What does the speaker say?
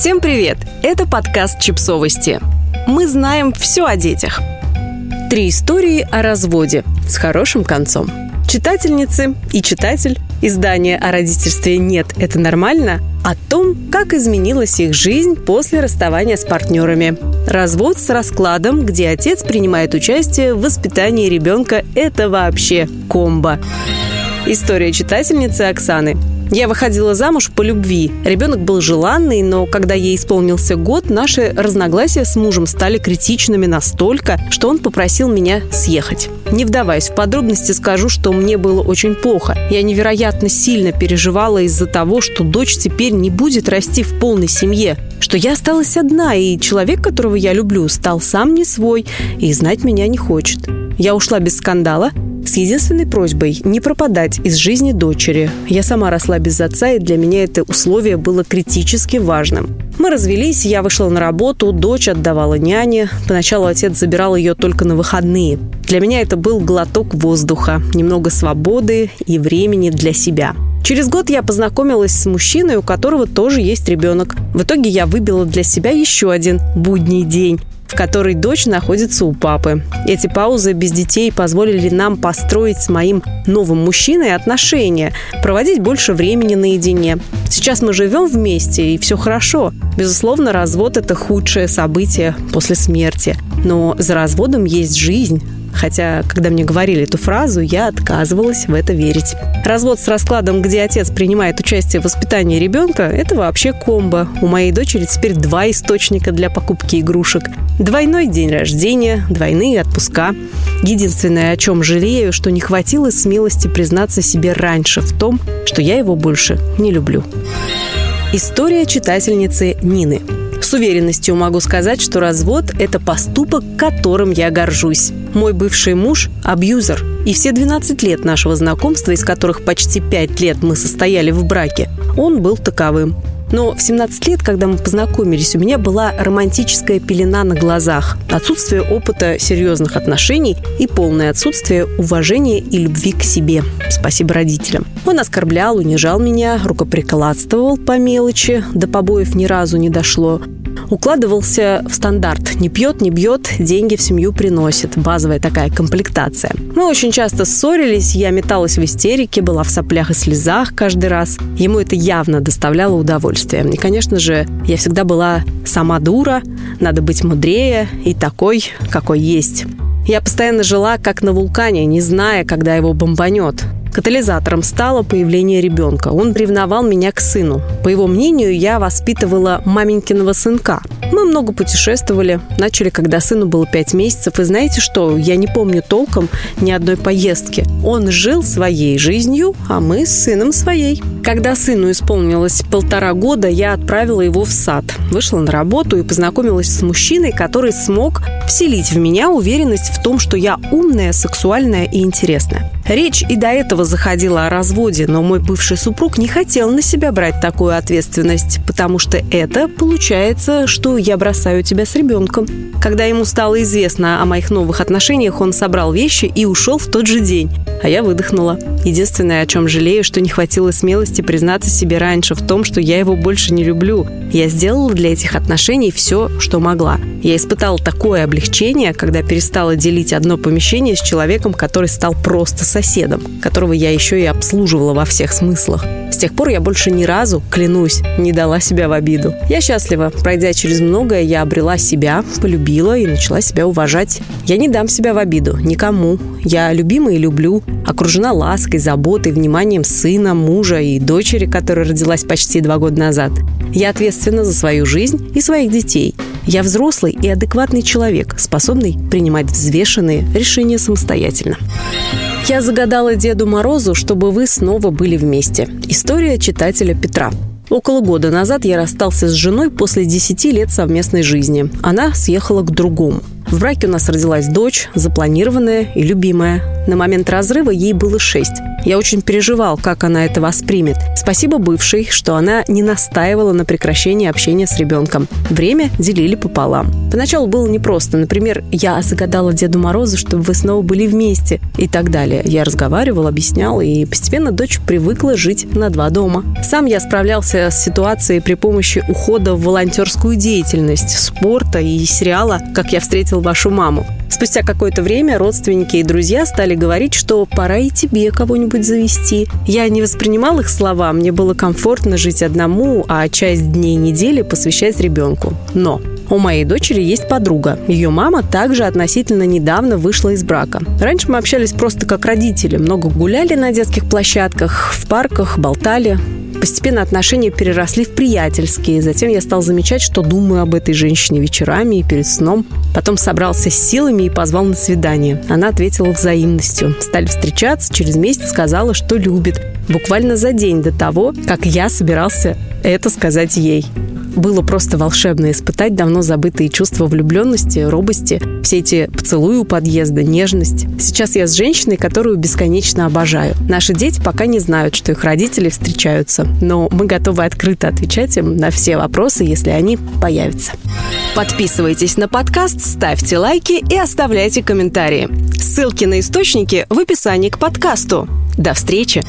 Всем привет! Это подкаст «Чипсовости». Мы знаем все о детях. Три истории о разводе с хорошим концом. Читательницы и читатель издания о родительстве «Нет, это нормально» о том, как изменилась их жизнь после расставания с партнерами. Развод с раскладом, где отец принимает участие в воспитании ребенка – это вообще комбо. История читательницы Оксаны. Я выходила замуж по любви. Ребенок был желанный, но когда ей исполнился год, наши разногласия с мужем стали критичными настолько, что он попросил меня съехать. Не вдаваясь в подробности, скажу, что мне было очень плохо. Я невероятно сильно переживала из-за того, что дочь теперь не будет расти в полной семье, что я осталась одна, и человек, которого я люблю, стал сам не свой и знать меня не хочет. Я ушла без скандала, с единственной просьбой не пропадать из жизни дочери. Я сама росла без отца, и для меня это условие было критически важным. Мы развелись, я вышла на работу, дочь отдавала няне. Поначалу отец забирал ее только на выходные. Для меня это был глоток воздуха, немного свободы и времени для себя. Через год я познакомилась с мужчиной, у которого тоже есть ребенок. В итоге я выбила для себя еще один будний день в которой дочь находится у папы. Эти паузы без детей позволили нам построить с моим новым мужчиной отношения, проводить больше времени наедине. Сейчас мы живем вместе, и все хорошо. Безусловно, развод – это худшее событие после смерти. Но за разводом есть жизнь, Хотя, когда мне говорили эту фразу, я отказывалась в это верить. Развод с раскладом, где отец принимает участие в воспитании ребенка, это вообще комбо. У моей дочери теперь два источника для покупки игрушек. Двойной день рождения, двойные отпуска. Единственное, о чем жалею, что не хватило смелости признаться себе раньше в том, что я его больше не люблю. История читательницы Нины. С уверенностью могу сказать, что развод – это поступок, которым я горжусь. Мой бывший муж – абьюзер. И все 12 лет нашего знакомства, из которых почти 5 лет мы состояли в браке, он был таковым. Но в 17 лет, когда мы познакомились, у меня была романтическая пелена на глазах, отсутствие опыта серьезных отношений и полное отсутствие уважения и любви к себе. Спасибо родителям. Он оскорблял, унижал меня, рукоприкладствовал по мелочи, до побоев ни разу не дошло укладывался в стандарт. Не пьет, не бьет, деньги в семью приносит. Базовая такая комплектация. Мы очень часто ссорились, я металась в истерике, была в соплях и слезах каждый раз. Ему это явно доставляло удовольствие. И, конечно же, я всегда была сама дура, надо быть мудрее и такой, какой есть. Я постоянно жила как на вулкане, не зная, когда его бомбанет. Катализатором стало появление ребенка. Он ревновал меня к сыну. По его мнению, я воспитывала маменькиного сынка. Мы много путешествовали. Начали, когда сыну было пять месяцев. И знаете что? Я не помню толком ни одной поездки. Он жил своей жизнью, а мы с сыном своей. Когда сыну исполнилось полтора года, я отправила его в сад. Вышла на работу и познакомилась с мужчиной, который смог вселить в меня уверенность в том, что я умная, сексуальная и интересная. Речь и до этого заходила о разводе, но мой бывший супруг не хотел на себя брать такую ответственность, потому что это получается, что я бросаю тебя с ребенком. Когда ему стало известно о моих новых отношениях, он собрал вещи и ушел в тот же день. А я выдохнула. Единственное, о чем жалею, что не хватило смелости признаться себе раньше в том, что я его больше не люблю. Я сделала для этих отношений все, что могла. Я испытала такое облегчение, когда перестала делить одно помещение с человеком, который стал просто соседом которого я еще и обслуживала во всех смыслах. С тех пор я больше ни разу, клянусь, не дала себя в обиду. Я счастлива. Пройдя через многое, я обрела себя, полюбила и начала себя уважать. Я не дам себя в обиду никому. Я любима и люблю, окружена лаской, заботой, вниманием сына, мужа и дочери, которая родилась почти два года назад. Я ответственна за свою жизнь и своих детей. Я взрослый и адекватный человек, способный принимать взвешенные решения самостоятельно. Я загадала Деду Морозу, чтобы вы снова были вместе. История читателя Петра. Около года назад я расстался с женой после 10 лет совместной жизни. Она съехала к другому. В браке у нас родилась дочь, запланированная и любимая. На момент разрыва ей было 6. Я очень переживал, как она это воспримет. Спасибо бывшей, что она не настаивала на прекращении общения с ребенком. Время делили пополам. Поначалу было непросто. Например, я загадала Деду Морозу, чтобы вы снова были вместе и так далее. Я разговаривал, объяснял, и постепенно дочь привыкла жить на два дома. Сам я справлялся с ситуацией при помощи ухода в волонтерскую деятельность, спорта и сериала «Как я встретил вашу маму». Спустя какое-то время родственники и друзья стали говорить, что пора и тебе кого-нибудь завести. Я не воспринимал их слова, мне было комфортно жить одному, а часть дней недели посвящать ребенку. Но у моей дочери есть подруга. Ее мама также относительно недавно вышла из брака. Раньше мы общались просто как родители, много гуляли на детских площадках, в парках, болтали. Постепенно отношения переросли в приятельские. Затем я стал замечать, что думаю об этой женщине вечерами и перед сном. Потом собрался с силами и позвал на свидание. Она ответила взаимностью. Стали встречаться, через месяц сказала, что любит. Буквально за день до того, как я собирался это сказать ей. Было просто волшебно испытать давно забытые чувства влюбленности, робости, все эти поцелуи у подъезда, нежность. Сейчас я с женщиной, которую бесконечно обожаю. Наши дети пока не знают, что их родители встречаются, но мы готовы открыто отвечать им на все вопросы, если они появятся. Подписывайтесь на подкаст, ставьте лайки и оставляйте комментарии. Ссылки на источники в описании к подкасту. До встречи!